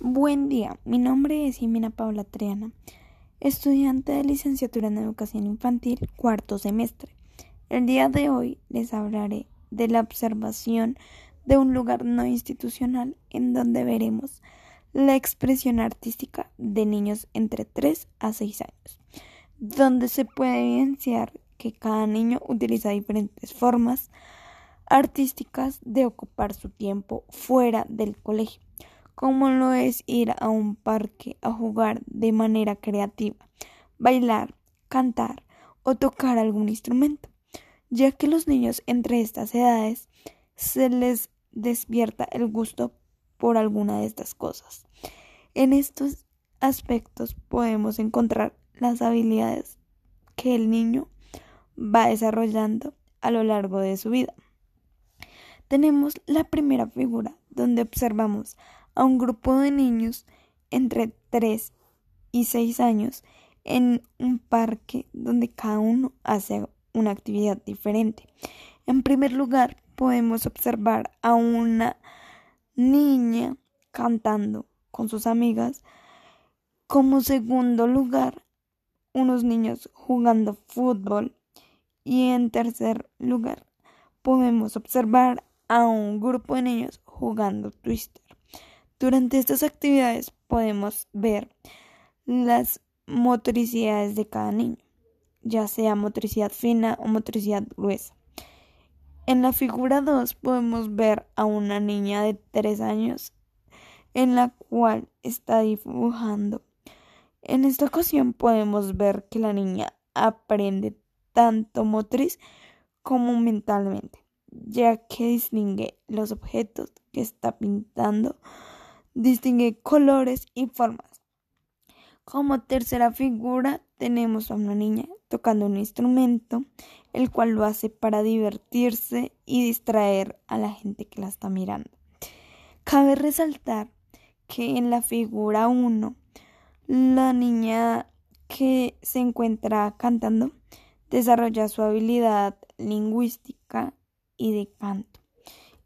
Buen día, mi nombre es Jimena Paula Triana, estudiante de licenciatura en educación infantil, cuarto semestre. El día de hoy les hablaré de la observación de un lugar no institucional en donde veremos la expresión artística de niños entre 3 a 6 años, donde se puede evidenciar que cada niño utiliza diferentes formas artísticas de ocupar su tiempo fuera del colegio como lo es ir a un parque a jugar de manera creativa, bailar, cantar o tocar algún instrumento, ya que los niños entre estas edades se les despierta el gusto por alguna de estas cosas. En estos aspectos podemos encontrar las habilidades que el niño va desarrollando a lo largo de su vida. Tenemos la primera figura donde observamos a un grupo de niños entre 3 y 6 años en un parque donde cada uno hace una actividad diferente. En primer lugar, podemos observar a una niña cantando con sus amigas. Como segundo lugar, unos niños jugando fútbol. Y en tercer lugar, podemos observar a un grupo de niños jugando twister. Durante estas actividades podemos ver las motricidades de cada niño, ya sea motricidad fina o motricidad gruesa. En la figura 2 podemos ver a una niña de 3 años en la cual está dibujando. En esta ocasión podemos ver que la niña aprende tanto motriz como mentalmente, ya que distingue los objetos que está pintando distingue colores y formas. Como tercera figura tenemos a una niña tocando un instrumento, el cual lo hace para divertirse y distraer a la gente que la está mirando. Cabe resaltar que en la figura 1, la niña que se encuentra cantando desarrolla su habilidad lingüística y de canto.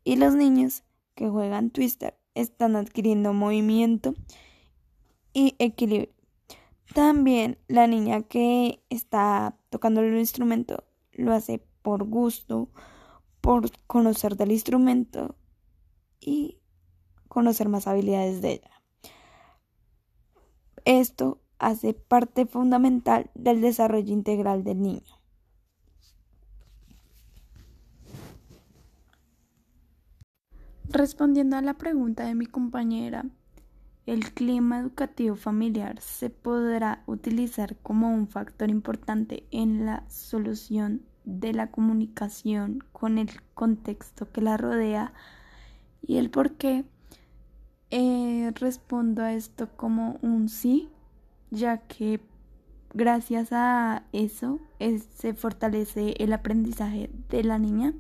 Y los niños que juegan Twister están adquiriendo movimiento y equilibrio. También la niña que está tocando el instrumento lo hace por gusto, por conocer del instrumento y conocer más habilidades de ella. Esto hace parte fundamental del desarrollo integral del niño. Respondiendo a la pregunta de mi compañera, el clima educativo familiar se podrá utilizar como un factor importante en la solución de la comunicación con el contexto que la rodea y el por qué eh, respondo a esto como un sí, ya que gracias a eso se fortalece el aprendizaje de la niña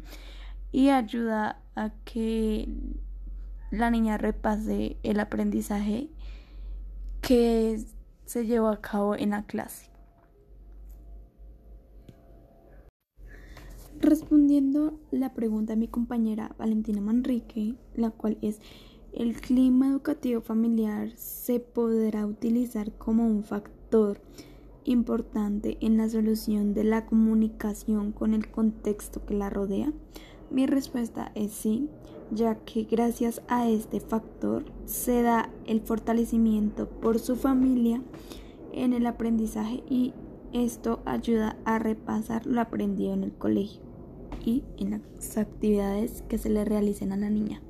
y ayuda a que la niña repase el aprendizaje que se llevó a cabo en la clase. Respondiendo la pregunta de mi compañera Valentina Manrique, la cual es ¿el clima educativo familiar se podrá utilizar como un factor importante en la solución de la comunicación con el contexto que la rodea? Mi respuesta es sí, ya que gracias a este factor se da el fortalecimiento por su familia en el aprendizaje y esto ayuda a repasar lo aprendido en el colegio y en las actividades que se le realicen a la niña.